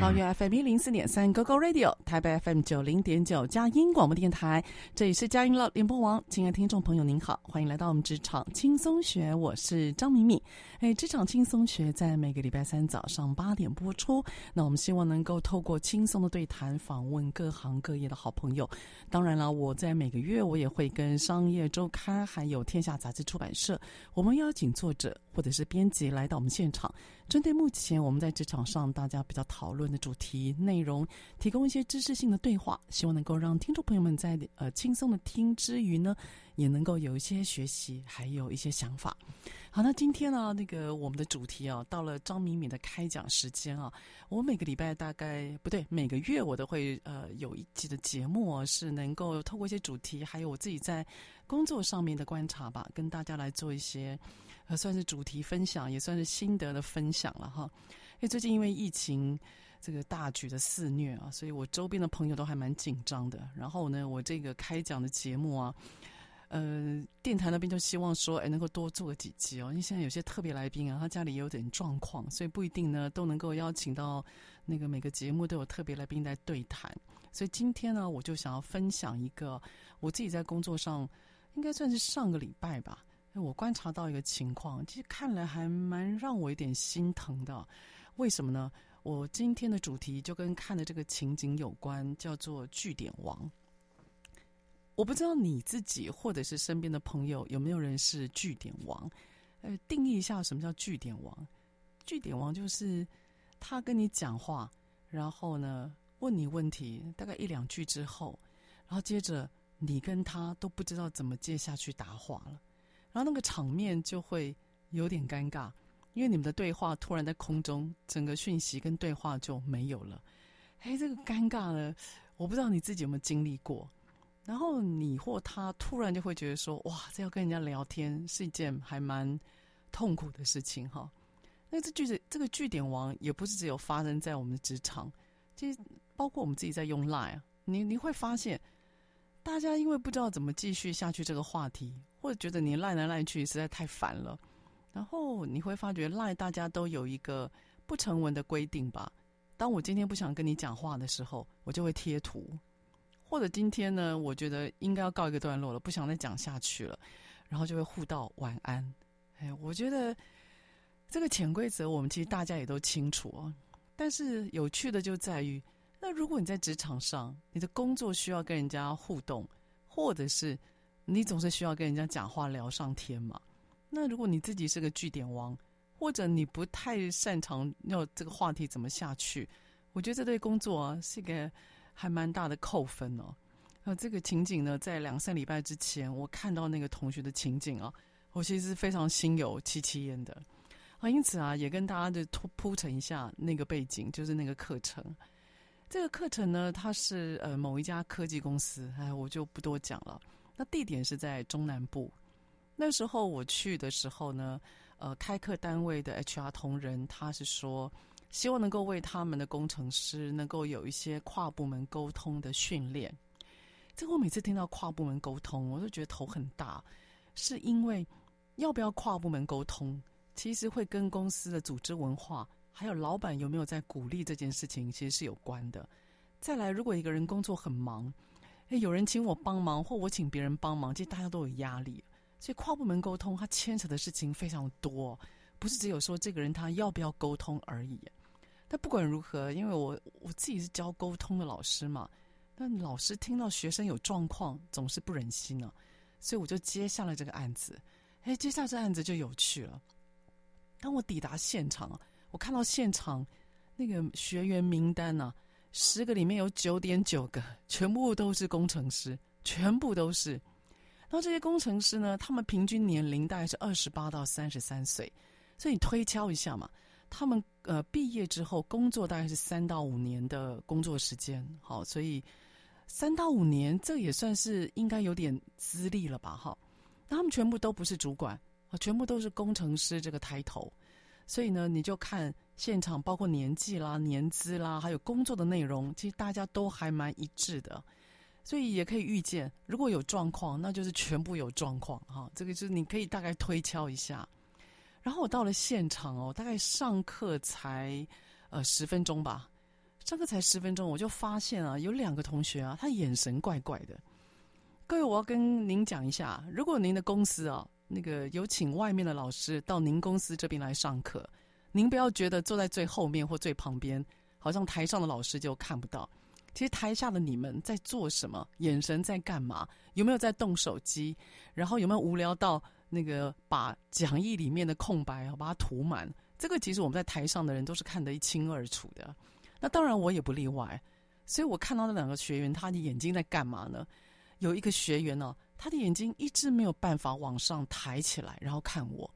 桃园 FM 一零四点三 GoGo Radio，台北 FM 九零点九佳音广播电台，这里是佳音乐联播网。亲爱的听众朋友，您好，欢迎来到我们职场轻松学，我是张敏敏。哎，职场轻松学在每个礼拜三早上八点播出。那我们希望能够透过轻松的对谈，访问各行各业的好朋友。当然了，我在每个月我也会跟商业周刊还有天下杂志出版社，我们邀请作者或者是编辑来到我们现场。针对目前我们在职场上大家比较讨论的主题内容，提供一些知识性的对话，希望能够让听众朋友们在呃轻松的听之余呢，也能够有一些学习，还有一些想法。好，那今天呢，那个我们的主题啊，到了张敏敏的开讲时间啊，我每个礼拜大概不对，每个月我都会呃有一集的节目啊，是能够透过一些主题，还有我自己在工作上面的观察吧，跟大家来做一些。呃，算是主题分享，也算是心得的分享了哈。因为最近因为疫情这个大举的肆虐啊，所以我周边的朋友都还蛮紧张的。然后呢，我这个开讲的节目啊，呃，电台那边就希望说，哎，能够多做几集哦。因为现在有些特别来宾啊，他家里也有点状况，所以不一定呢都能够邀请到那个每个节目都有特别来宾来对谈。所以今天呢，我就想要分享一个我自己在工作上，应该算是上个礼拜吧。我观察到一个情况，其实看来还蛮让我有点心疼的。为什么呢？我今天的主题就跟看的这个情景有关，叫做“据点王”。我不知道你自己或者是身边的朋友有没有人是据点王？呃，定义一下什么叫据点王？据点王就是他跟你讲话，然后呢问你问题，大概一两句之后，然后接着你跟他都不知道怎么接下去答话了。然后那个场面就会有点尴尬，因为你们的对话突然在空中，整个讯息跟对话就没有了。哎，这个尴尬呢，我不知道你自己有没有经历过。然后你或他突然就会觉得说：“哇，这要跟人家聊天是一件还蛮痛苦的事情。”哈，那这句子这个句点王也不是只有发生在我们的职场，其实包括我们自己在用 Line，你你会发现，大家因为不知道怎么继续下去这个话题。或者觉得你赖来赖去实在太烦了，然后你会发觉赖大家都有一个不成文的规定吧。当我今天不想跟你讲话的时候，我就会贴图；或者今天呢，我觉得应该要告一个段落了，不想再讲下去了，然后就会互道晚安。哎，我觉得这个潜规则我们其实大家也都清楚哦。但是有趣的就在于，那如果你在职场上，你的工作需要跟人家互动，或者是你总是需要跟人家讲话聊上天嘛？那如果你自己是个句点王，或者你不太擅长要这个话题怎么下去，我觉得这对工作啊是一个还蛮大的扣分哦。那这个情景呢，在两三礼拜之前，我看到那个同学的情景啊，我其实是非常心有戚戚焉的啊。因此啊，也跟大家就铺铺陈一下那个背景，就是那个课程。这个课程呢，它是呃某一家科技公司，哎，我就不多讲了。那地点是在中南部。那时候我去的时候呢，呃，开课单位的 HR 同仁他是说，希望能够为他们的工程师能够有一些跨部门沟通的训练。这个我每次听到跨部门沟通，我都觉得头很大，是因为要不要跨部门沟通，其实会跟公司的组织文化，还有老板有没有在鼓励这件事情，其实是有关的。再来，如果一个人工作很忙，诶，有人请我帮忙，或我请别人帮忙，其实大家都有压力。所以跨部门沟通，它牵扯的事情非常多，不是只有说这个人他要不要沟通而已。但不管如何，因为我我自己是教沟通的老师嘛，那老师听到学生有状况，总是不忍心呢、啊，所以我就接下了这个案子。哎，接下这案子就有趣了。当我抵达现场，我看到现场那个学员名单呢、啊，十个里面有九点九个，全部都是工程师，全部都是。那这些工程师呢，他们平均年龄大概是二十八到三十三岁，所以你推敲一下嘛，他们呃毕业之后工作大概是三到五年的工作时间，好，所以三到五年这也算是应该有点资历了吧，哈。那他们全部都不是主管，啊，全部都是工程师这个抬头，所以呢，你就看现场包括年纪啦、年资啦，还有工作的内容，其实大家都还蛮一致的。所以也可以预见，如果有状况，那就是全部有状况哈。这个就是你可以大概推敲一下。然后我到了现场哦，大概上课才呃十分钟吧，上课才十分钟，我就发现啊，有两个同学啊，他眼神怪怪的。各位，我要跟您讲一下，如果您的公司啊，那个有请外面的老师到您公司这边来上课，您不要觉得坐在最后面或最旁边，好像台上的老师就看不到。其实台下的你们在做什么？眼神在干嘛？有没有在动手机？然后有没有无聊到那个把讲义里面的空白啊，把它涂满？这个其实我们在台上的人都是看得一清二楚的。那当然我也不例外。所以我看到那两个学员，他的眼睛在干嘛呢？有一个学员呢、哦，他的眼睛一直没有办法往上抬起来，然后看我。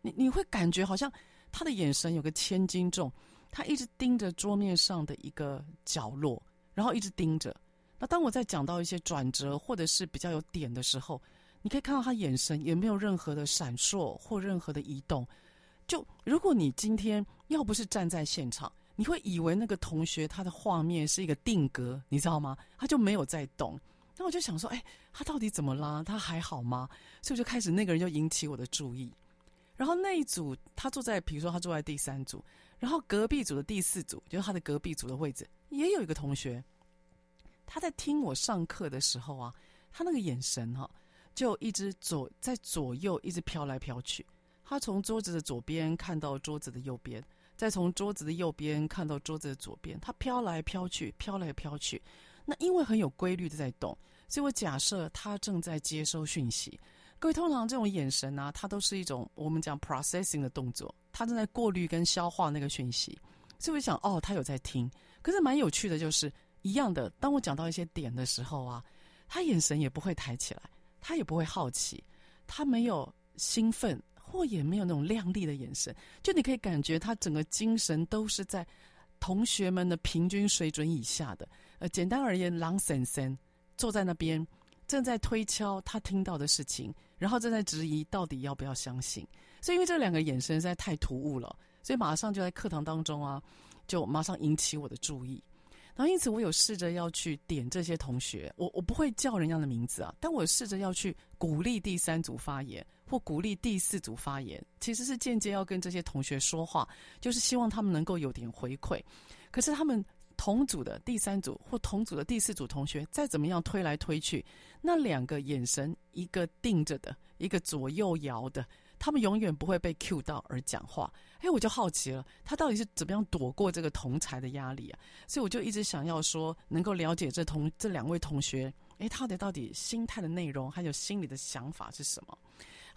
你你会感觉好像他的眼神有个千斤重，他一直盯着桌面上的一个角落。然后一直盯着。那当我在讲到一些转折或者是比较有点的时候，你可以看到他眼神也没有任何的闪烁或任何的移动。就如果你今天要不是站在现场，你会以为那个同学他的画面是一个定格，你知道吗？他就没有在动。那我就想说，哎，他到底怎么啦？他还好吗？所以我就开始那个人就引起我的注意。然后那一组他坐在，比如说他坐在第三组，然后隔壁组的第四组，就是他的隔壁组的位置。也有一个同学，他在听我上课的时候啊，他那个眼神哈、就一直左在左右一直飘来飘去。他从桌子的左边看到桌子的右边，再从桌子的右边看到桌子的左边，他飘来飘去，飘来飘去。那因为很有规律的在动，所以我假设他正在接收讯息。各位，通常这种眼神啊，它都是一种我们讲 processing 的动作，他正在过滤跟消化那个讯息。所以我想，哦，他有在听。可是蛮有趣的，就是一样的。当我讲到一些点的时候啊，他眼神也不会抬起来，他也不会好奇，他没有兴奋，或也没有那种亮丽的眼神。就你可以感觉他整个精神都是在同学们的平均水准以下的。呃，简单而言，狼森森坐在那边，正在推敲他听到的事情，然后正在质疑到底要不要相信。所以，因为这两个眼神实在太突兀了。所以马上就在课堂当中啊，就马上引起我的注意。然后因此我有试着要去点这些同学，我我不会叫人家的名字啊，但我试着要去鼓励第三组发言或鼓励第四组发言，其实是间接要跟这些同学说话，就是希望他们能够有点回馈。可是他们同组的第三组或同组的第四组同学再怎么样推来推去，那两个眼神，一个定着的，一个左右摇的。他们永远不会被 cue 到而讲话，哎，我就好奇了，他到底是怎么样躲过这个同才的压力啊？所以我就一直想要说，能够了解这同这两位同学，哎，他的到底心态的内容，还有心里的想法是什么？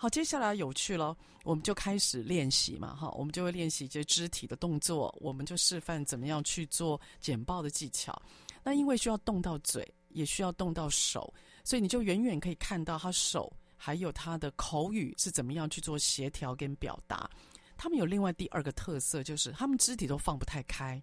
好，接下来有趣了，我们就开始练习嘛，哈，我们就会练习一些肢体的动作，我们就示范怎么样去做简报的技巧。那因为需要动到嘴，也需要动到手，所以你就远远可以看到他手。还有他的口语是怎么样去做协调跟表达？他们有另外第二个特色，就是他们肢体都放不太开。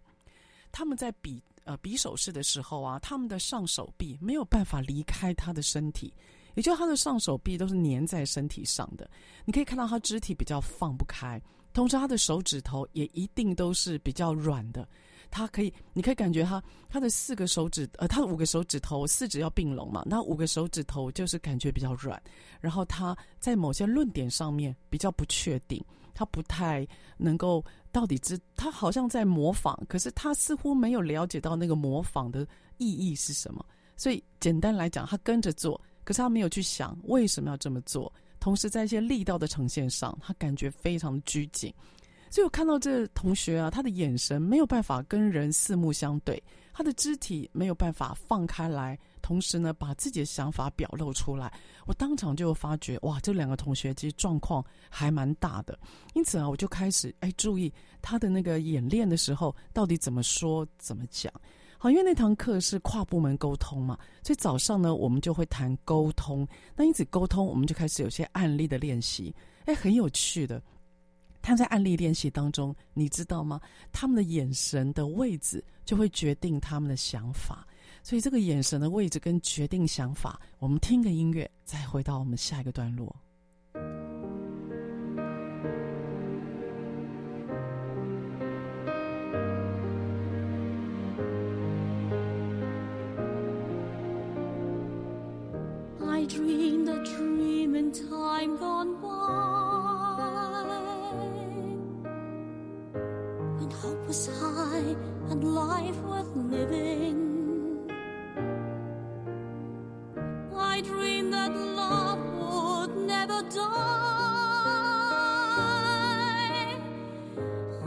他们在比呃比手势的时候啊，他们的上手臂没有办法离开他的身体，也就他的上手臂都是粘在身体上的。你可以看到他肢体比较放不开，同时他的手指头也一定都是比较软的。他可以，你可以感觉他他的四个手指，呃，他的五个手指头，四指要并拢嘛，那五个手指头就是感觉比较软，然后他在某些论点上面比较不确定，他不太能够到底知，他好像在模仿，可是他似乎没有了解到那个模仿的意义是什么，所以简单来讲，他跟着做，可是他没有去想为什么要这么做，同时在一些力道的呈现上，他感觉非常拘谨。所以我看到这同学啊，他的眼神没有办法跟人四目相对，他的肢体没有办法放开来，同时呢，把自己的想法表露出来。我当场就发觉，哇，这两个同学其实状况还蛮大的。因此啊，我就开始哎注意他的那个演练的时候，到底怎么说怎么讲。好，因为那堂课是跨部门沟通嘛，所以早上呢，我们就会谈沟通。那因此沟通，我们就开始有些案例的练习，哎，很有趣的。他在案例练习当中，你知道吗？他们的眼神的位置就会决定他们的想法，所以这个眼神的位置跟决定想法。我们听个音乐，再回到我们下一个段落。Dreaming time gone by. When hope was high and life worth living I dreamed that love would never die.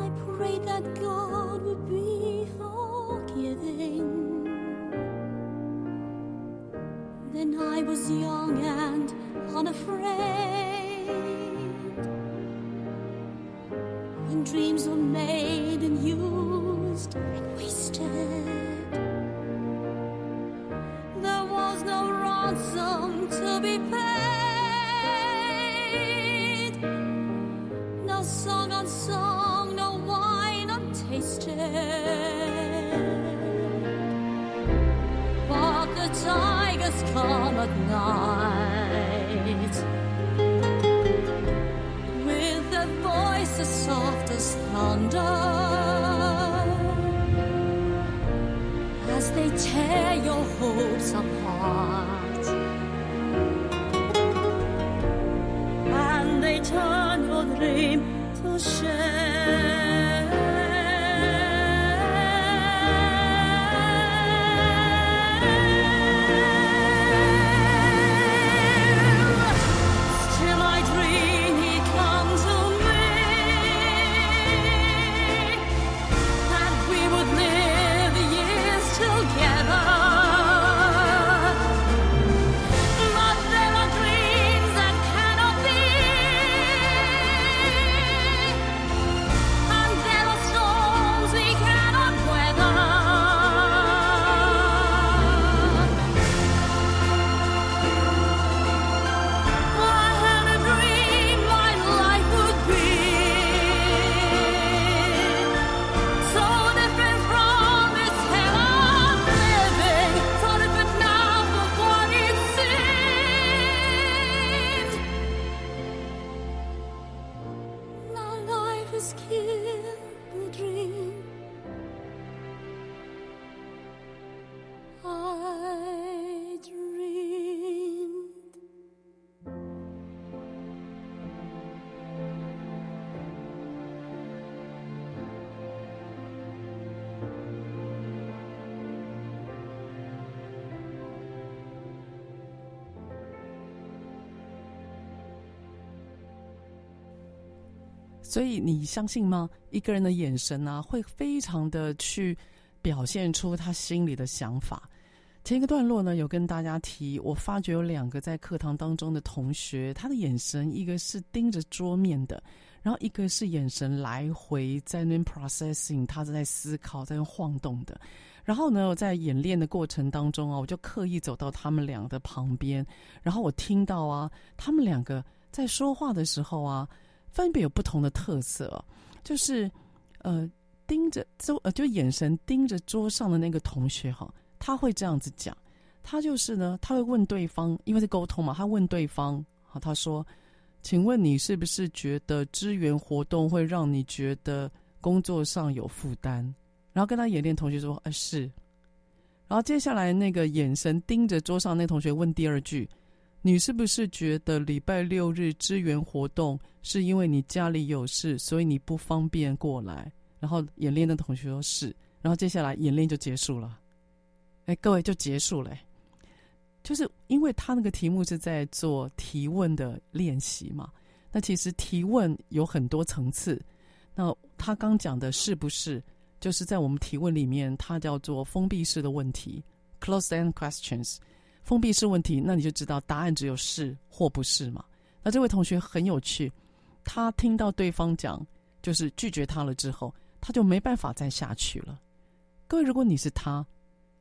I prayed that God would be I was young and unafraid. When dreams were made and used and wasted. There was no ransom to be paid. Come at night with a voice as soft as thunder as they tear your hopes apart and they turn your dream to shame. 所以你相信吗？一个人的眼神啊，会非常的去表现出他心里的想法。前一个段落呢，有跟大家提，我发觉有两个在课堂当中的同学，他的眼神一个是盯着桌面的，然后一个是眼神来回在那边 processing，他是在思考，在晃动的。然后呢，我在演练的过程当中啊，我就刻意走到他们两个的旁边，然后我听到啊，他们两个在说话的时候啊。分别有不同的特色，就是，呃，盯着桌，呃，就眼神盯着桌上的那个同学哈，他会这样子讲，他就是呢，他会问对方，因为是沟通嘛，他问对方，好，他说：“请问你是不是觉得支援活动会让你觉得工作上有负担？”然后跟他演练同学说：“呃，是。”然后接下来那个眼神盯着桌上那同学问第二句：“你是不是觉得礼拜六日支援活动是因为你家里有事，所以你不方便过来？”然后演练的同学说：“是。”然后接下来演练就结束了。哎，各位就结束了。就是因为他那个题目是在做提问的练习嘛，那其实提问有很多层次。那他刚讲的是不是，就是在我们提问里面，它叫做封闭式的问题 （closed-end questions）。封闭式问题，那你就知道答案只有是或不是嘛。那这位同学很有趣，他听到对方讲就是拒绝他了之后，他就没办法再下去了。各位，如果你是他。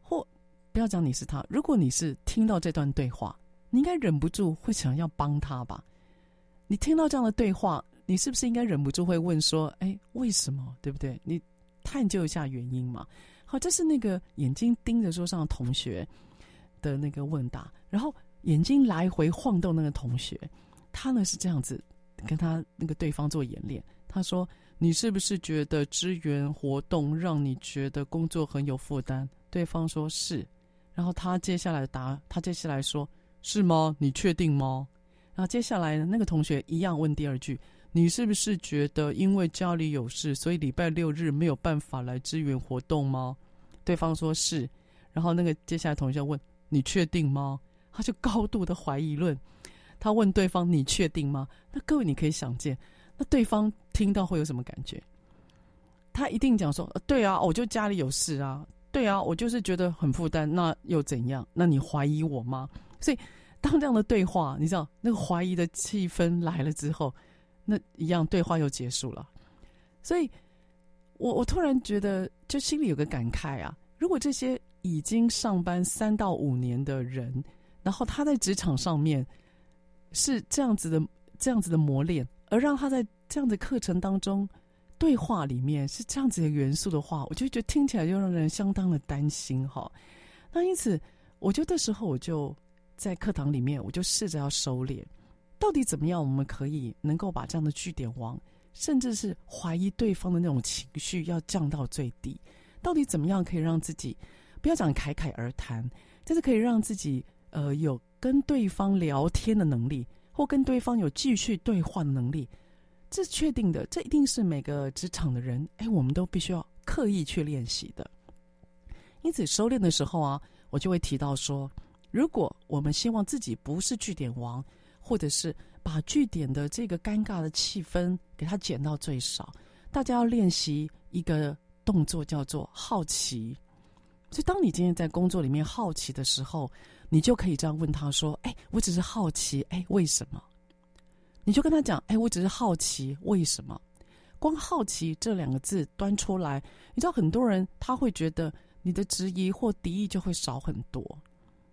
或不要讲你是他，如果你是听到这段对话，你应该忍不住会想要帮他吧？你听到这样的对话，你是不是应该忍不住会问说：“哎，为什么？对不对？”你探究一下原因嘛。好，这是那个眼睛盯着桌上的同学的那个问答，然后眼睛来回晃动那个同学，他呢是这样子跟他那个对方做演练。他说：“你是不是觉得支援活动让你觉得工作很有负担？”对方说是。然后他接下来答，他接下来说：“是吗？你确定吗？”然后接下来呢那个同学一样问第二句：“你是不是觉得因为家里有事，所以礼拜六日没有办法来支援活动吗？”对方说是。然后那个接下来同学问：“你确定吗？”他就高度的怀疑论，他问对方：“你确定吗？”那各位你可以想见，那对方听到会有什么感觉？他一定讲说：“呃，对啊，我就家里有事啊。”对啊，我就是觉得很负担，那又怎样？那你怀疑我吗？所以，当这样的对话，你知道那个怀疑的气氛来了之后，那一样对话又结束了。所以，我我突然觉得，就心里有个感慨啊。如果这些已经上班三到五年的人，然后他在职场上面是这样子的、这样子的磨练，而让他在这样的课程当中。对话里面是这样子的元素的话，我就觉得听起来就让人相当的担心哈。那因此，我觉得这时候我就在课堂里面，我就试着要收敛，到底怎么样我们可以能够把这样的句点王，甚至是怀疑对方的那种情绪要降到最低？到底怎么样可以让自己不要讲侃侃而谈，这是可以让自己呃有跟对方聊天的能力，或跟对方有继续对话的能力？这是确定的，这一定是每个职场的人，哎，我们都必须要刻意去练习的。因此，收敛的时候啊，我就会提到说，如果我们希望自己不是句点王，或者是把句点的这个尴尬的气氛给它减到最少，大家要练习一个动作，叫做好奇。所以，当你今天在工作里面好奇的时候，你就可以这样问他说：“哎，我只是好奇，哎，为什么？”你就跟他讲，哎，我只是好奇，为什么？光好奇这两个字端出来，你知道很多人他会觉得你的质疑或敌意就会少很多。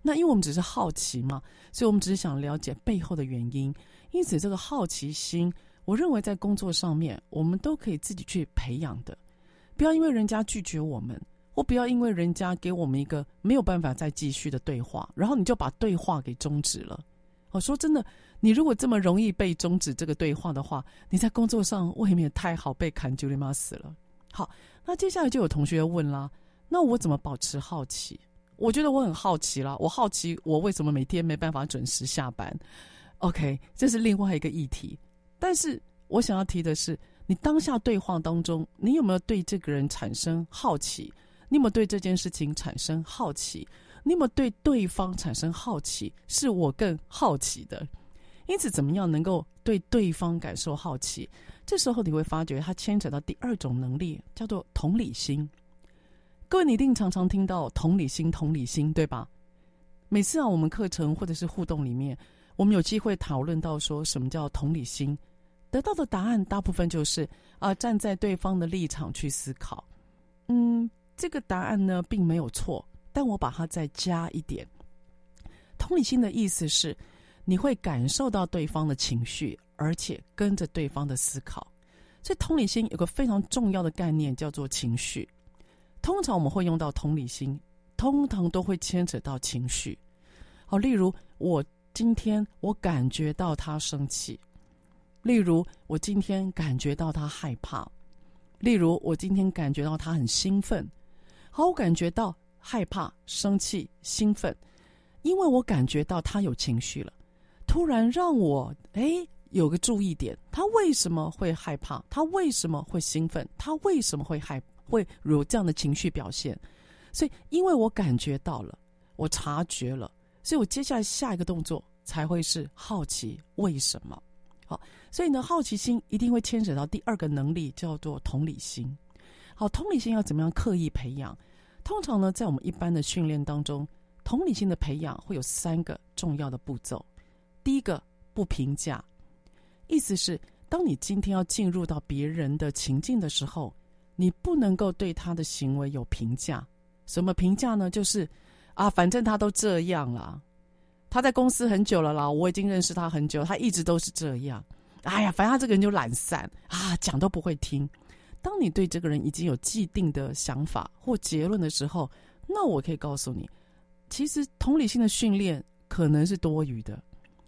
那因为我们只是好奇嘛，所以我们只是想了解背后的原因。因此，这个好奇心，我认为在工作上面，我们都可以自己去培养的。不要因为人家拒绝我们，我不要因为人家给我们一个没有办法再继续的对话，然后你就把对话给终止了。我说真的。你如果这么容易被终止这个对话的话，你在工作上未免太好被砍就他妈死了。好，那接下来就有同学问啦，那我怎么保持好奇？我觉得我很好奇啦，我好奇我为什么每天没办法准时下班。OK，这是另外一个议题。但是我想要提的是，你当下对话当中，你有没有对这个人产生好奇？你有没有对这件事情产生好奇？你有没有对对方产生好奇？是我更好奇的。因此，怎么样能够对对方感受好奇？这时候你会发觉，它牵扯到第二种能力，叫做同理心。各位，你一定常常听到同理心，同理心，对吧？每次啊，我们课程或者是互动里面，我们有机会讨论到说什么叫同理心，得到的答案大部分就是啊、站在对方的立场去思考。嗯，这个答案呢，并没有错，但我把它再加一点。同理心的意思是。你会感受到对方的情绪，而且跟着对方的思考。所以同理心有个非常重要的概念，叫做情绪。通常我们会用到同理心，通常都会牵扯到情绪。好，例如我今天我感觉到他生气，例如我今天感觉到他害怕，例如我今天感觉到他很兴奋。好，我感觉到害怕、生气、兴奋，因为我感觉到他有情绪了。突然让我诶有个注意点，他为什么会害怕？他为什么会兴奋？他为什么会害会有这样的情绪表现？所以，因为我感觉到了，我察觉了，所以我接下来下一个动作才会是好奇为什么。好，所以呢，好奇心一定会牵扯到第二个能力，叫做同理心。好，同理心要怎么样刻意培养？通常呢，在我们一般的训练当中，同理心的培养会有三个重要的步骤。第一个，不评价，意思是，当你今天要进入到别人的情境的时候，你不能够对他的行为有评价。什么评价呢？就是啊，反正他都这样了，他在公司很久了啦，我已经认识他很久，他一直都是这样。哎呀，反正他这个人就懒散啊，讲都不会听。当你对这个人已经有既定的想法或结论的时候，那我可以告诉你，其实同理心的训练可能是多余的。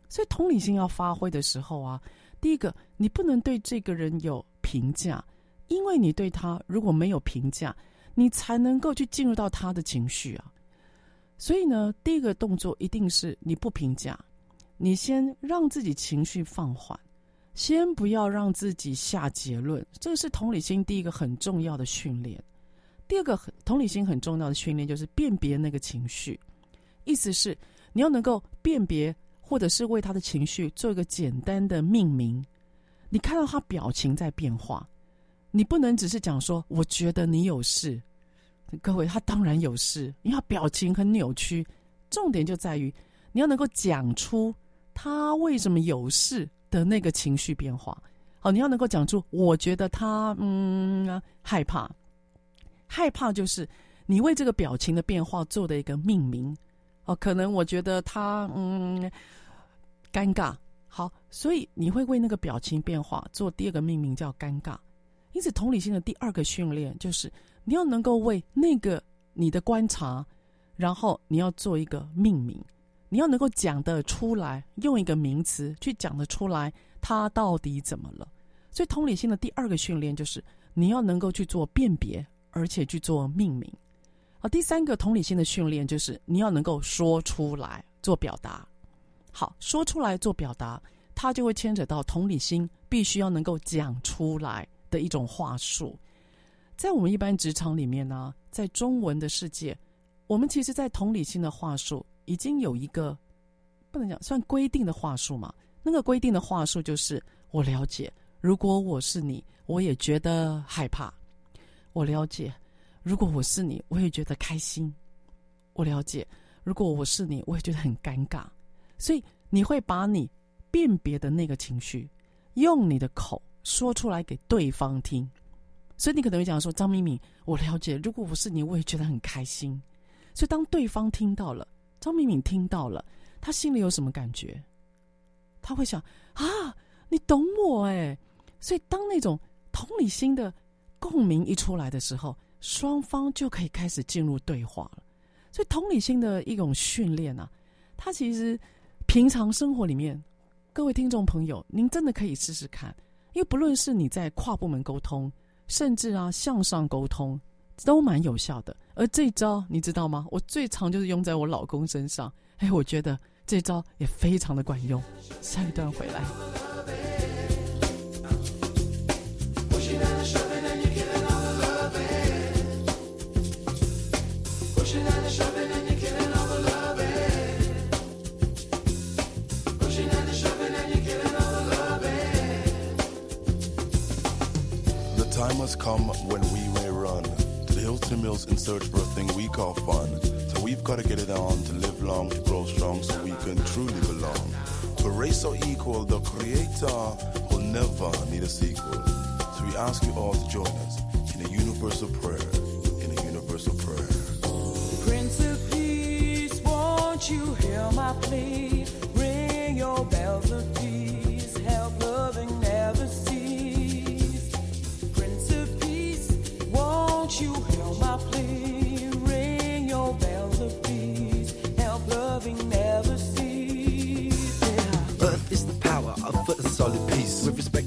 所以同理心要发挥的时候啊，第一个，你不能对这个人有评价，因为你对他如果没有评价，你才能够去进入到他的情绪啊。所以呢，第一个动作一定是你不评价，你先让自己情绪放缓。先不要让自己下结论，这个是同理心第一个很重要的训练。第二个同理心很重要的训练就是辨别那个情绪，意思是你要能够辨别，或者是为他的情绪做一个简单的命名。你看到他表情在变化，你不能只是讲说“我觉得你有事”，各位，他当然有事，因为他表情很扭曲。重点就在于你要能够讲出他为什么有事。的那个情绪变化，好，你要能够讲出，我觉得他嗯害怕，害怕就是你为这个表情的变化做的一个命名，哦，可能我觉得他嗯尴尬，好，所以你会为那个表情变化做第二个命名叫尴尬，因此同理心的第二个训练就是你要能够为那个你的观察，然后你要做一个命名。你要能够讲得出来，用一个名词去讲得出来，他到底怎么了？所以同理心的第二个训练就是你要能够去做辨别，而且去做命名。好，第三个同理心的训练就是你要能够说出来做表达。好，说出来做表达，它就会牵扯到同理心必须要能够讲出来的一种话术。在我们一般职场里面呢，在中文的世界，我们其实，在同理心的话术。已经有一个不能讲算规定的话术嘛？那个规定的话术就是：我了解，如果我是你，我也觉得害怕；我了解，如果我是你，我也觉得开心；我了解，如果我是你，我也觉得很尴尬。所以你会把你辨别的那个情绪，用你的口说出来给对方听。所以你可能会讲说：张敏敏，我了解，如果我是你，我也觉得很开心。所以当对方听到了。张敏敏听到了，她心里有什么感觉？他会想啊，你懂我哎，所以当那种同理心的共鸣一出来的时候，双方就可以开始进入对话了。所以同理心的一种训练啊，它其实平常生活里面，各位听众朋友，您真的可以试试看，因为不论是你在跨部门沟通，甚至啊向上沟通。都蛮有效的，而这一招你知道吗？我最常就是用在我老公身上。哎我觉得这招也非常的管用。下一段回来。Mills to mills in search for a thing we call fun. So we've got to get it on to live long, to grow strong, so we can truly belong. To race or equal, the creator will never need a sequel. So we ask you all to join us in a universal prayer, in a universal prayer. Prince of Peace, won't you hear my plea? Ring your bells of peace.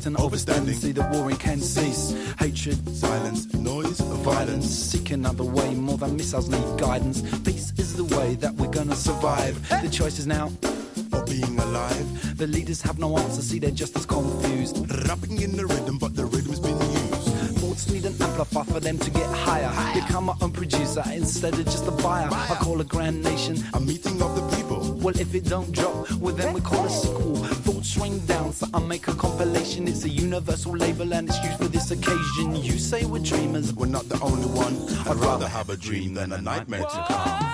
and overstanding. See the warring can cease. Hatred, silence, noise, violence. Seek another way, more than missiles need guidance. Peace is the way that we're gonna survive. The choice is now or being alive. The leaders have no answer, see they're just as confused. Rapping in the rhythm, but the Amplifier for them to get higher. Become my own producer instead of just a buyer. I call a grand nation. A meeting of the people. Well, if it don't drop, well then we call a sequel. Thoughts rain down, so I make a compilation. It's a universal label and it's used for this occasion. You say we're dreamers, We're not the only one. I'd rather have a dream than a nightmare to come.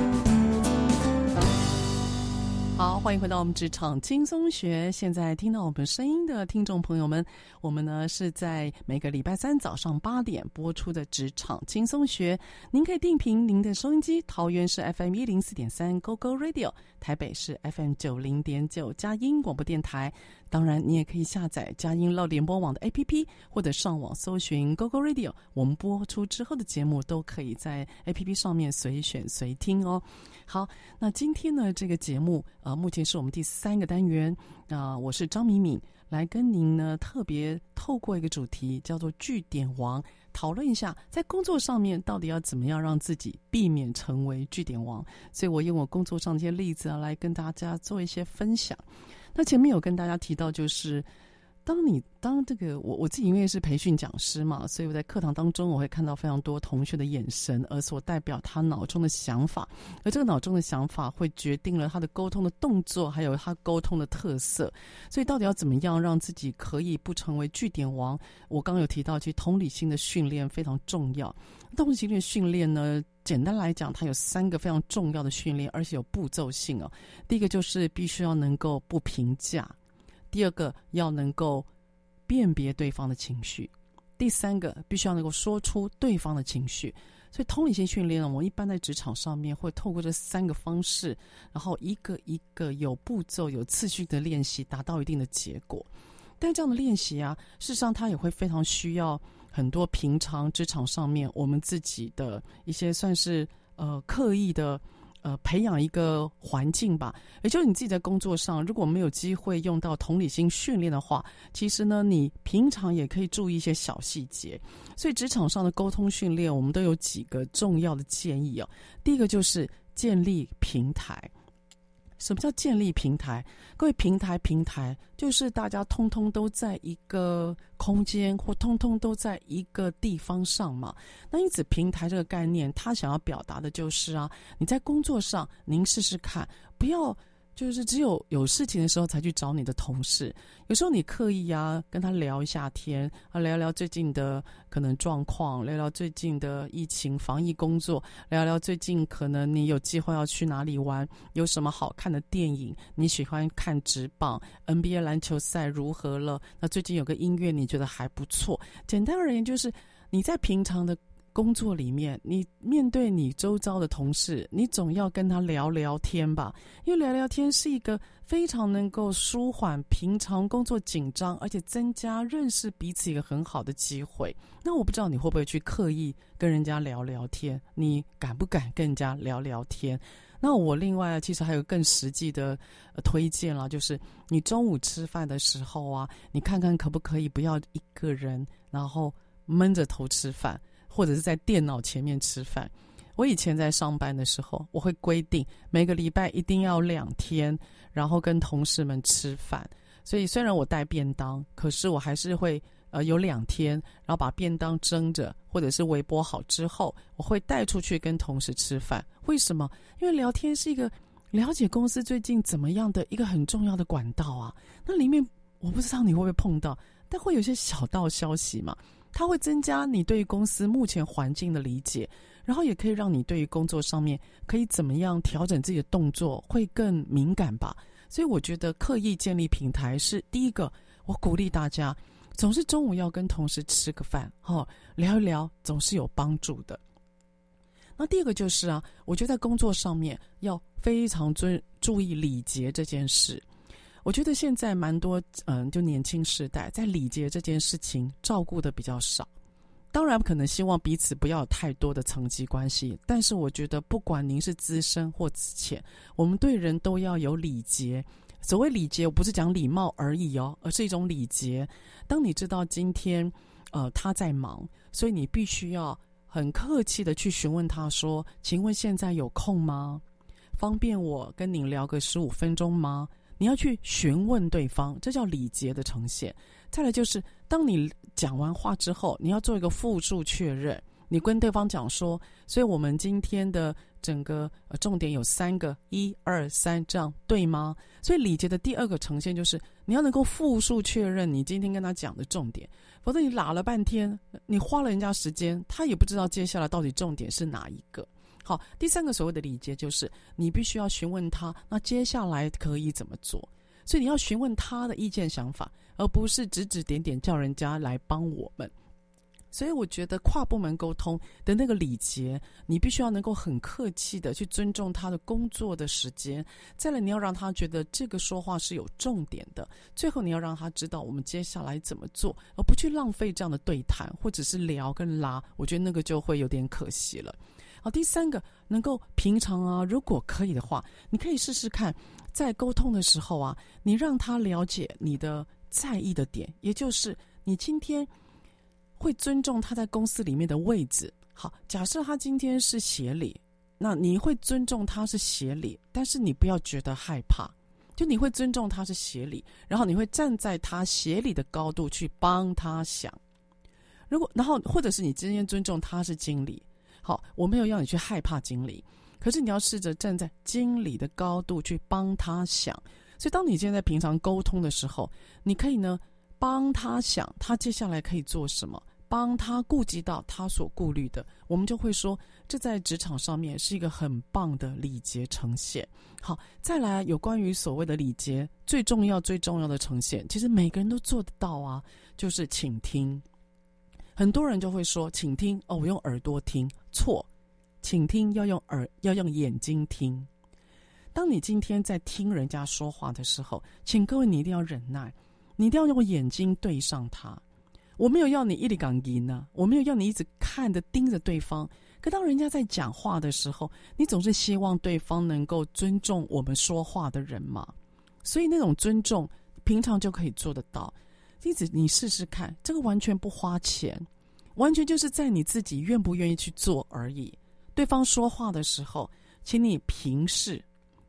好，欢迎回到我们职场轻松学。现在听到我们声音的听众朋友们，我们呢是在每个礼拜三早上八点播出的职场轻松学。您可以定频您的收音机，桃园是 FM 一零四点三 Go Go Radio，台北是 FM 九零点九佳音广播电台。当然，你也可以下载佳音乐联播网的 APP，或者上网搜寻 Go Go Radio。我们播出之后的节目都可以在 APP 上面随选随听哦。好，那今天呢，这个节目呃，目前是我们第三个单元啊、我是张敏敏，来跟您呢特别透过一个主题叫做“据点王”，讨论一下在工作上面到底要怎么样让自己避免成为据点王。所以我用我工作上的一些例子啊，来跟大家做一些分享。那前面有跟大家提到，就是当你当这个我我自己因为是培训讲师嘛，所以我在课堂当中我会看到非常多同学的眼神，而所代表他脑中的想法，而这个脑中的想法会决定了他的沟通的动作，还有他沟通的特色。所以到底要怎么样让自己可以不成为句点王？我刚刚有提到，其实同理心的训练非常重要。同理心的训练呢，简单来讲，它有三个非常重要的训练，而且有步骤性哦。第一个就是必须要能够不评价。第二个要能够辨别对方的情绪，第三个必须要能够说出对方的情绪。所以同理心训练呢，我一般在职场上面会透过这三个方式，然后一个一个有步骤、有次序的练习，达到一定的结果。但这样的练习啊，事实上它也会非常需要很多平常职场上面我们自己的一些算是呃刻意的。呃培养一个环境吧。也就是你自己在工作上，如果没有机会用到同理心训练的话，其实呢，你平常也可以注意一些小细节。所以职场上的沟通训练，我们都有几个重要的建议哦。第一个就是建立平台。什么叫建立平台？各位，平台平台就是大家通通都在一个空间，或通通都在一个地方上嘛。那因此，平台这个概念，它想要表达的就是啊，你在工作上，您试试看，不要。就是只有有事情的时候才去找你的同事，有时候你刻意啊跟他聊一下天啊，聊聊最近的可能状况，聊聊最近的疫情防疫工作，聊聊最近可能你有计划要去哪里玩，有什么好看的电影，你喜欢看职棒 NBA 篮球赛如何了？那最近有个音乐你觉得还不错。简单而言，就是你在平常的。工作里面，你面对你周遭的同事，你总要跟他聊聊天吧？因为聊聊天是一个非常能够舒缓平常工作紧张，而且增加认识彼此一个很好的机会。那我不知道你会不会去刻意跟人家聊聊天？你敢不敢跟人家聊聊天？那我另外其实还有更实际的推荐啦，就是你中午吃饭的时候啊，你看看可不可以不要一个人，然后闷着头吃饭。或者是在电脑前面吃饭。我以前在上班的时候，我会规定每个礼拜一定要两天，然后跟同事们吃饭。所以虽然我带便当，可是我还是会呃有两天，然后把便当蒸着或者是微波好之后，我会带出去跟同事吃饭。为什么？因为聊天是一个了解公司最近怎么样的一个很重要的管道啊。那里面我不知道你会不会碰到，但会有些小道消息嘛。它会增加你对于公司目前环境的理解，然后也可以让你对于工作上面可以怎么样调整自己的动作会更敏感吧。所以我觉得刻意建立平台是第一个。我鼓励大家，总是中午要跟同事吃个饭，哦，聊一聊，总是有帮助的。那第二个就是啊，我觉得在工作上面要非常尊注意礼节这件事。我觉得现在蛮多，嗯，就年轻世代在礼节这件事情照顾的比较少。当然，可能希望彼此不要有太多的层级关系，但是我觉得，不管您是资深或资浅，我们对人都要有礼节。所谓礼节，我不是讲礼貌而已哦，而是一种礼节。当你知道今天，呃，他在忙，所以你必须要很客气的去询问他说：“请问现在有空吗？方便我跟您聊个十五分钟吗？”你要去询问对方，这叫礼节的呈现。再来就是，当你讲完话之后，你要做一个复述确认。你跟对方讲说，所以我们今天的整个重点有三个，一二三，这样对吗？所以礼节的第二个呈现就是，你要能够复述确认你今天跟他讲的重点，否则你拉了半天，你花了人家时间，他也不知道接下来到底重点是哪一个。好，第三个所谓的礼节就是你必须要询问他，那接下来可以怎么做？所以你要询问他的意见想法，而不是指指点点叫人家来帮我们。所以我觉得跨部门沟通的那个礼节，你必须要能够很客气的去尊重他的工作的时间。再来，你要让他觉得这个说话是有重点的。最后，你要让他知道我们接下来怎么做，而不去浪费这样的对谈或者是聊跟拉。我觉得那个就会有点可惜了。好，第三个能够平常啊，如果可以的话，你可以试试看，在沟通的时候啊，你让他了解你的在意的点，也就是你今天会尊重他在公司里面的位置。好，假设他今天是协理，那你会尊重他是协理，但是你不要觉得害怕，就你会尊重他是协理，然后你会站在他协理的高度去帮他想。如果然后或者是你今天尊重他是经理。好，我没有要你去害怕经理，可是你要试着站在经理的高度去帮他想。所以，当你现在平常沟通的时候，你可以呢帮他想，他接下来可以做什么，帮他顾及到他所顾虑的，我们就会说，这在职场上面是一个很棒的礼节呈现。好，再来有关于所谓的礼节，最重要最重要的呈现，其实每个人都做得到啊，就是倾听。很多人就会说，请听哦，我用耳朵听。错，请听要用耳，要用眼睛听。当你今天在听人家说话的时候，请各位你一定要忍耐，你一定要用眼睛对上他。我没有要你一直讲赢呢，我没有要你一直看着盯着对方，可当人家在讲话的时候，你总是希望对方能够尊重我们说话的人嘛。所以那种尊重，平常就可以做得到。因此，你试试看，这个完全不花钱，完全就是在你自己愿不愿意去做而已。对方说话的时候，请你平视，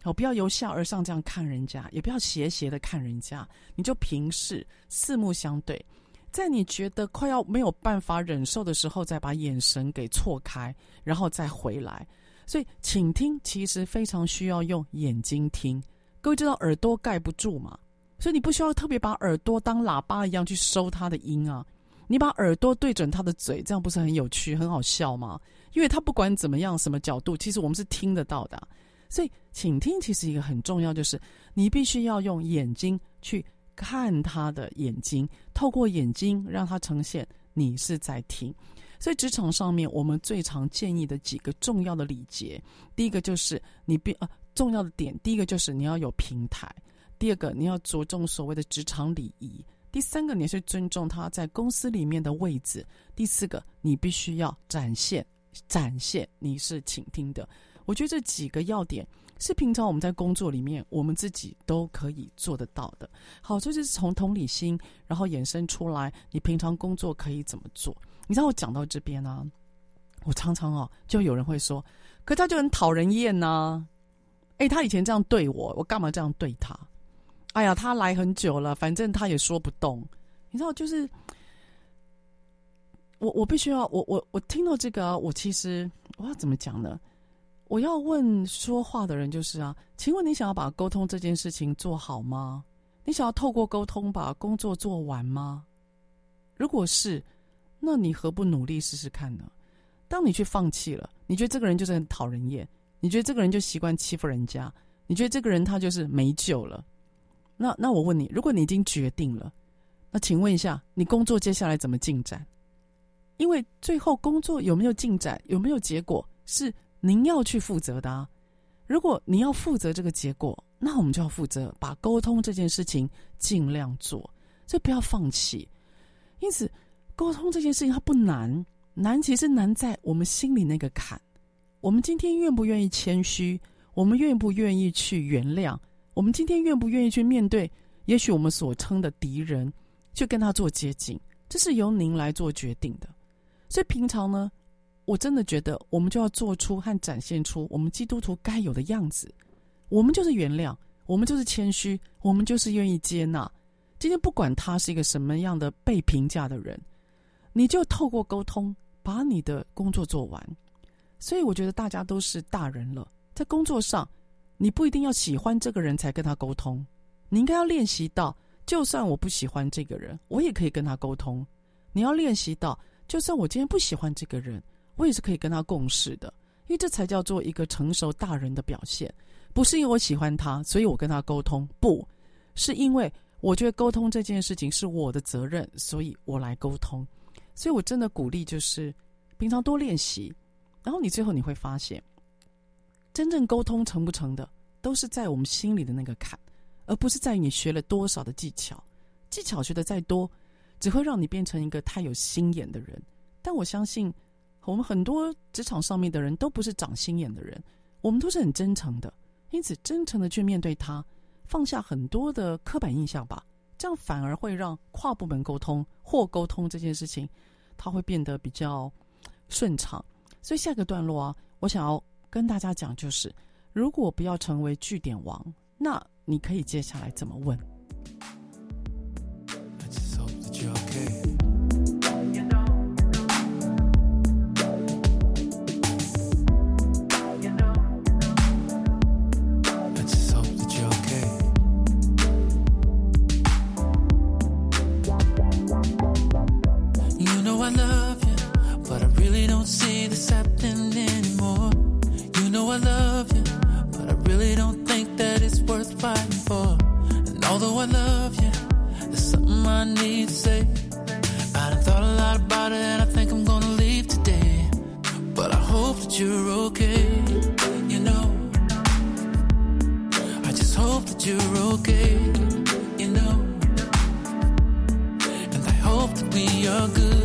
哦，不要由下而上这样看人家，也不要斜斜的看人家，你就平视，四目相对。在你觉得快要没有办法忍受的时候，再把眼神给错开，然后再回来。所以，倾听其实非常需要用眼睛听。各位知道耳朵盖不住嘛？所以你不需要特别把耳朵当喇叭一样去收他的音啊。你把耳朵对准他的嘴，这样不是很有趣、很好笑吗？因为他不管怎么样、什么角度，其实我们是听得到的。所以，倾听其实一个很重要，就是你必须要用眼睛去。看他的眼睛，透过眼睛让他呈现你是在听。所以职场上面，我们最常建议的几个重要的礼节，第一个就是你必呃重要的点，第一个就是你要有平台，第二个你要着重所谓的职场礼仪，第三个你是尊重他在公司里面的位置，第四个你必须要展现展现你是倾听的。我觉得这几个要点。是平常我们在工作里面，我们自己都可以做得到的。好，这就是从同理心，然后衍生出来，你平常工作可以怎么做？你知道我讲到这边呢、啊，我常常哦，就有人会说，可他就很讨人厌呐、啊。哎，他以前这样对我，我干嘛这样对他？哎呀，他来很久了，反正他也说不动。你知道，就是我，我必须要，我我我听到这个、我其实我要怎么讲呢？我要问说话的人就是啊，请问你想要把沟通这件事情做好吗？你想要透过沟通把工作做完吗？如果是，那你何不努力试试看呢？当你去放弃了，你觉得这个人就是很讨人厌，你觉得这个人就习惯欺负人家，你觉得这个人他就是没救了。那那我问你，如果你已经决定了，那请问一下，你工作接下来怎么进展？因为最后工作有没有进展，有没有结果是。您要去负责的啊！如果你要负责这个结果，那我们就要负责把沟通这件事情尽量做，就不要放弃。因此，沟通这件事情它不难，难其实难在我们心里那个坎。我们今天愿不愿意谦虚？我们愿不愿意去原谅？我们今天愿不愿意去面对？也许我们所称的敌人，去跟他做接近，这是由您来做决定的。所以平常呢，我真的觉得，我们就要做出和展现出我们基督徒该有的样子。我们就是原谅，我们就是谦虚，我们就是愿意接纳。今天不管他是一个什么样的被评价的人，你就透过沟通把你的工作做完。所以我觉得大家都是大人了，在工作上，你不一定要喜欢这个人才跟他沟通，你应该要练习到，就算我不喜欢这个人，我也可以跟他沟通。你要练习到，就算我今天不喜欢这个人。我也是可以跟他共事的，因为这才叫做一个成熟大人的表现。不是因为我喜欢他，所以我跟他沟通，不是因为我觉得沟通这件事情是我的责任，所以我来沟通。所以我真的鼓励，就是平常多练习，然后你最后你会发现，真正沟通成不成的，都是在我们心里的那个坎，而不是在于你学了多少的技巧。技巧学的再多，只会让你变成一个太有心眼的人。但我相信。我们很多职场上面的人都不是长心眼的人，我们都是很真诚的，因此真诚的去面对他，放下很多的刻板印象吧，这样反而会让跨部门沟通或沟通这件事情，它会变得比较顺畅。所以下个段落啊，我想要跟大家讲，就是如果不要成为据点王，那你可以接下来怎么问？Although I love you, there's something I need to say. I done thought a lot about it, and I think I'm gonna leave today. But I hope that you're okay, you know. I just hope that you're okay, you know. And I hope that we are good.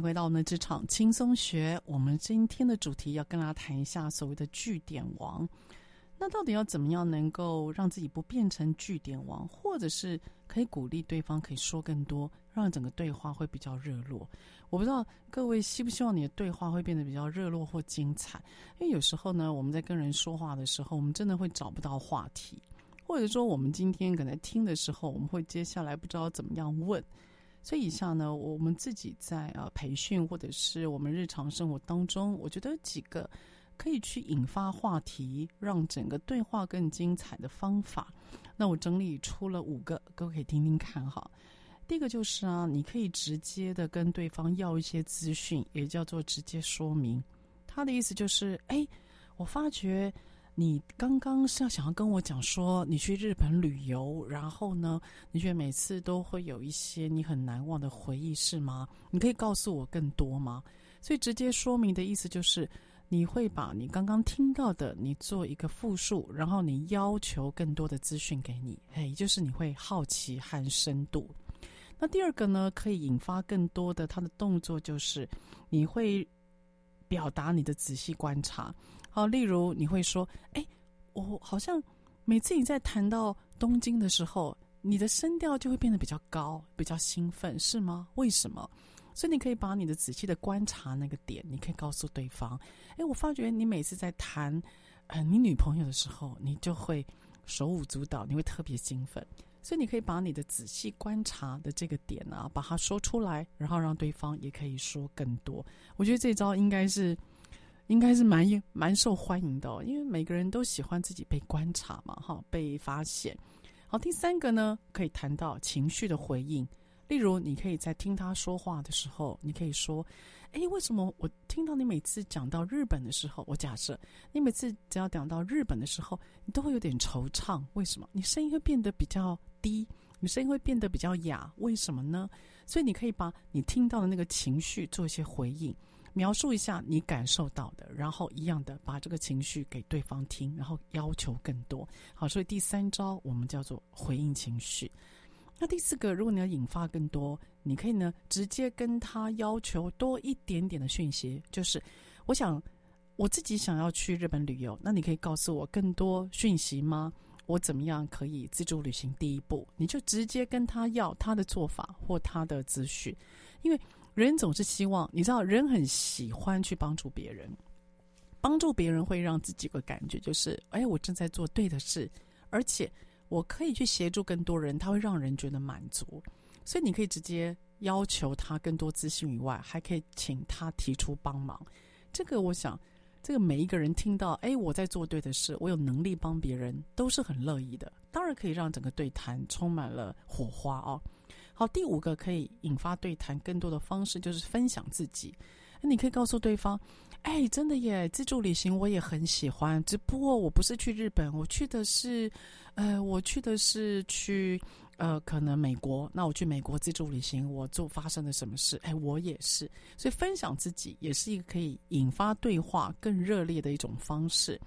回到我们的职场轻松学。我们今天的主题要跟大家谈一下所谓的句点王。那到底要怎么样能够让自己不变成句点王，或者是可以鼓励对方可以说更多，让整个对话会比较热络？我不知道各位希不希望你的对话会变得比较热络或精彩？因为有时候呢，我们在跟人说话的时候，我们真的会找不到话题，或者说我们今天可能听的时候，我们会接下来不知道怎么样问。所以以下呢，我们自己在呃培训或者是我们日常生活当中，我觉得几个可以去引发话题，让整个对话更精彩的方法。那我整理出了五个，各位可以听听看哈。第一个就是啊，你可以直接的跟对方要一些资讯，也叫做直接说明。他的意思就是，哎，我发觉。你刚刚是要想要跟我讲说你去日本旅游，然后呢，你觉得每次都会有一些你很难忘的回忆是吗？你可以告诉我更多吗？所以直接说明的意思就是你会把你刚刚听到的你做一个复述，然后你要求更多的资讯给你，嘿，就是你会好奇和深度。那第二个呢，可以引发更多的他的动作，就是你会表达你的仔细观察。好，例如你会说：“哎，我好像每次你在谈到东京的时候，你的声调就会变得比较高，比较兴奋，是吗？为什么？”所以你可以把你的仔细的观察那个点，你可以告诉对方：“哎，我发觉你每次在谈呃你女朋友的时候，你就会手舞足蹈，你会特别兴奋。”所以你可以把你的仔细观察的这个点啊，把它说出来，然后让对方也可以说更多。我觉得这招应该是。应该是蛮蛮受欢迎的哦，因为每个人都喜欢自己被观察嘛，哈，被发现。好，第三个呢，可以谈到情绪的回应。例如，你可以在听他说话的时候，你可以说：“诶，为什么我听到你每次讲到日本的时候，我假设你每次只要讲到日本的时候，你都会有点惆怅？为什么？你声音会变得比较低，你声音会变得比较哑，为什么呢？所以你可以把你听到的那个情绪做一些回应。”描述一下你感受到的，然后一样的把这个情绪给对方听，然后要求更多。好，所以第三招我们叫做回应情绪。那第四个，如果你要引发更多，你可以呢直接跟他要求多一点点的讯息，就是我想我自己想要去日本旅游，那你可以告诉我更多讯息吗？我怎么样可以自助旅行？第一步，你就直接跟他要他的做法或他的资讯，因为。人总是希望，你知道，人很喜欢去帮助别人，帮助别人会让自己个感觉，就是，哎，我正在做对的事，而且我可以去协助更多人，他会让人觉得满足。所以你可以直接要求他更多资讯以外，还可以请他提出帮忙。这个我想，这个每一个人听到，哎，我在做对的事，我有能力帮别人，都是很乐意的。当然可以让整个对谈充满了火花哦。好，第五个可以引发对谈更多的方式就是分享自己。那你可以告诉对方，哎，真的耶，自助旅行我也很喜欢，只不过我不是去日本，我去的是，呃，我去的是去，呃，可能美国。那我去美国自助旅行，我做发生了什么事？哎，我也是。所以分享自己也是一个可以引发对话更热烈的一种方式。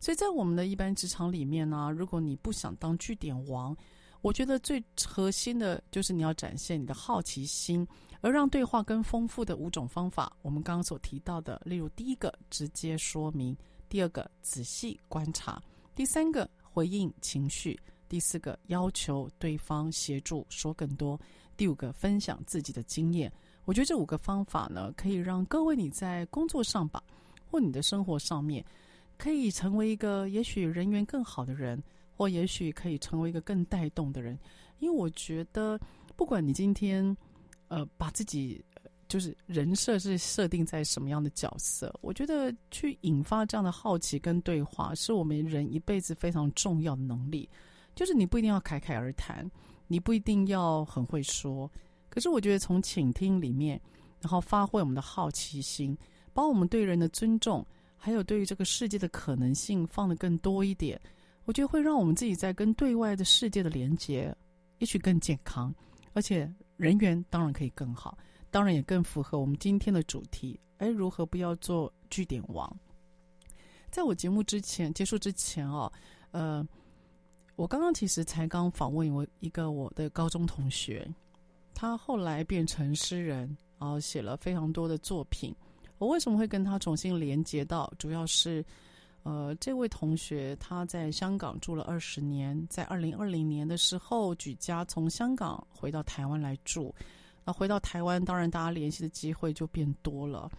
所以在我们的一般职场里面呢，如果你不想当据点王，我觉得最核心的就是你要展现你的好奇心，而让对话更丰富的五种方法，我们刚刚所提到的，例如第一个直接说明，第二个仔细观察，第三个回应情绪，第四个要求对方协助说更多，第五个分享自己的经验。我觉得这五个方法呢，可以让各位你在工作上吧，或你的生活上面，可以成为一个也许人缘更好的人。或也许可以成为一个更带动的人，因为我觉得，不管你今天，呃，把自己就是人设是设定在什么样的角色，我觉得去引发这样的好奇跟对话，是我们人一辈子非常重要的能力。就是你不一定要侃侃而谈，你不一定要很会说，可是我觉得从倾听里面，然后发挥我们的好奇心，把我们对人的尊重，还有对于这个世界的可能性放得更多一点。我觉得会让我们自己在跟对外的世界的连接，也许更健康，而且人缘当然可以更好，当然也更符合我们今天的主题。哎，如何不要做句点王？在我节目之前结束之前哦，呃，我刚刚其实才刚访问我一个我的高中同学，他后来变成诗人，然后写了非常多的作品。我为什么会跟他重新连接到？主要是。呃，这位同学他在香港住了二十年，在二零二零年的时候举家从香港回到台湾来住。那回到台湾，当然大家联系的机会就变多了。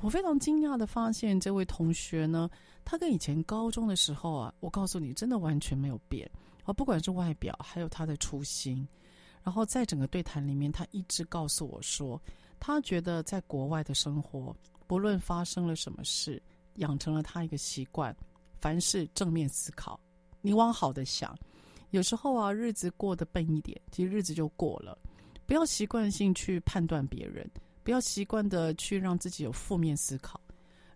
我非常惊讶的发现，这位同学呢，他跟以前高中的时候啊，我告诉你，真的完全没有变。啊，不管是外表，还有他的初心。然后在整个对谈里面，他一直告诉我说，他觉得在国外的生活，不论发生了什么事。养成了他一个习惯，凡事正面思考，你往好的想。有时候啊，日子过得笨一点，其实日子就过了。不要习惯性去判断别人，不要习惯的去让自己有负面思考。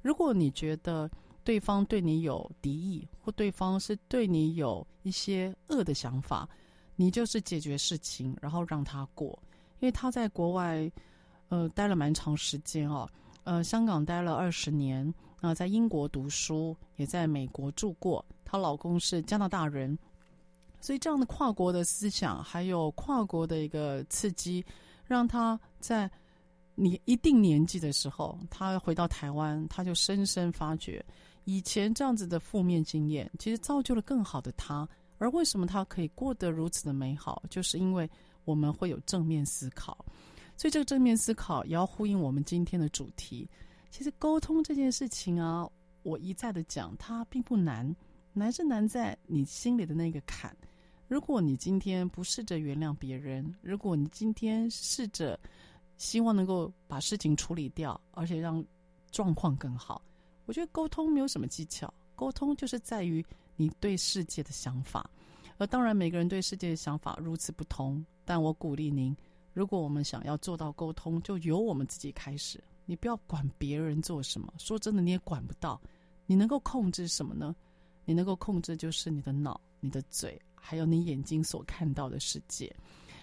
如果你觉得对方对你有敌意，或对方是对你有一些恶的想法，你就是解决事情，然后让他过。因为他在国外，呃，待了蛮长时间哦，呃，香港待了二十年。啊，在英国读书，也在美国住过。她老公是加拿大人，所以这样的跨国的思想，还有跨国的一个刺激，让她在你一定年纪的时候，她回到台湾，她就深深发觉，以前这样子的负面经验，其实造就了更好的她。而为什么她可以过得如此的美好，就是因为我们会有正面思考。所以这个正面思考也要呼应我们今天的主题。其实沟通这件事情啊，我一再的讲，它并不难，难是难在你心里的那个坎。如果你今天不试着原谅别人，如果你今天试着希望能够把事情处理掉，而且让状况更好，我觉得沟通没有什么技巧，沟通就是在于你对世界的想法。而当然，每个人对世界的想法如此不同，但我鼓励您，如果我们想要做到沟通，就由我们自己开始。你不要管别人做什么，说真的，你也管不到。你能够控制什么呢？你能够控制就是你的脑、你的嘴，还有你眼睛所看到的世界。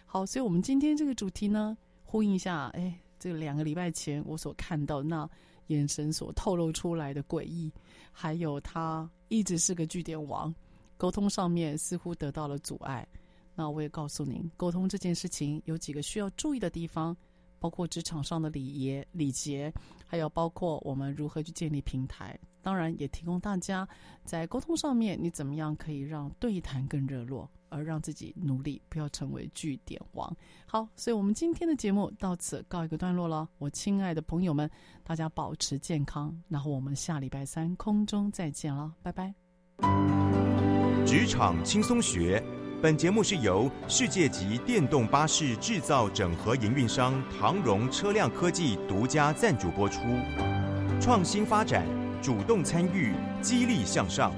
好，所以我们今天这个主题呢，呼应一下，哎，这两个礼拜前我所看到那眼神所透露出来的诡异，还有他一直是个句点王，沟通上面似乎得到了阻碍。那我也告诉您，沟通这件事情有几个需要注意的地方。包括职场上的礼仪礼节，还有包括我们如何去建立平台，当然也提供大家在沟通上面，你怎么样可以让对谈更热络，而让自己努力不要成为据点王。好，所以我们今天的节目到此告一个段落了。我亲爱的朋友们，大家保持健康，然后我们下礼拜三空中再见了，拜拜。职场轻松学。本节目是由世界级电动巴士制造整合营运商唐荣车辆科技独家赞助播出。创新发展，主动参与，激励向上。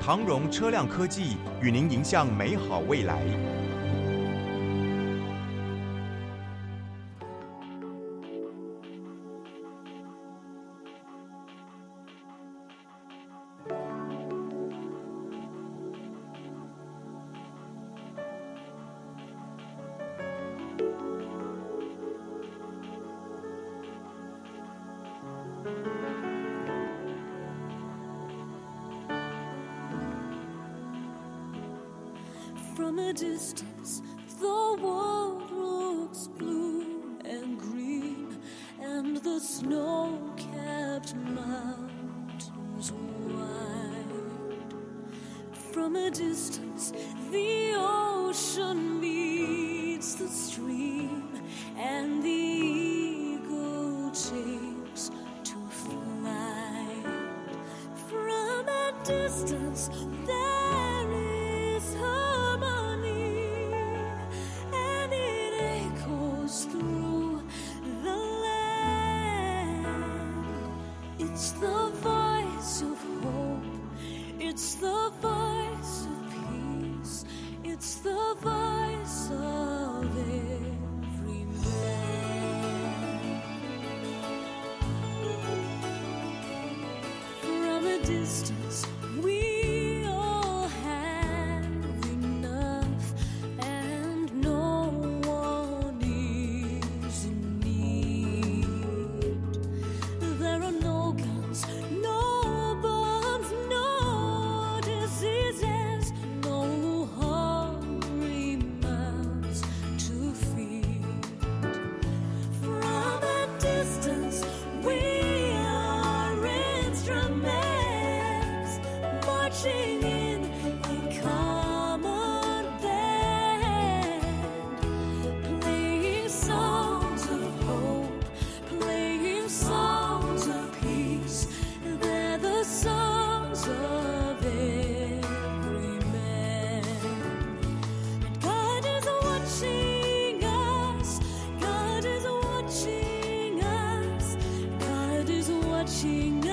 唐荣车辆科技与您迎向美好未来。And the snow capped mountains wide. From a distance, the ocean meets the stream, and the eagle takes to flight. From a distance, distance, 心。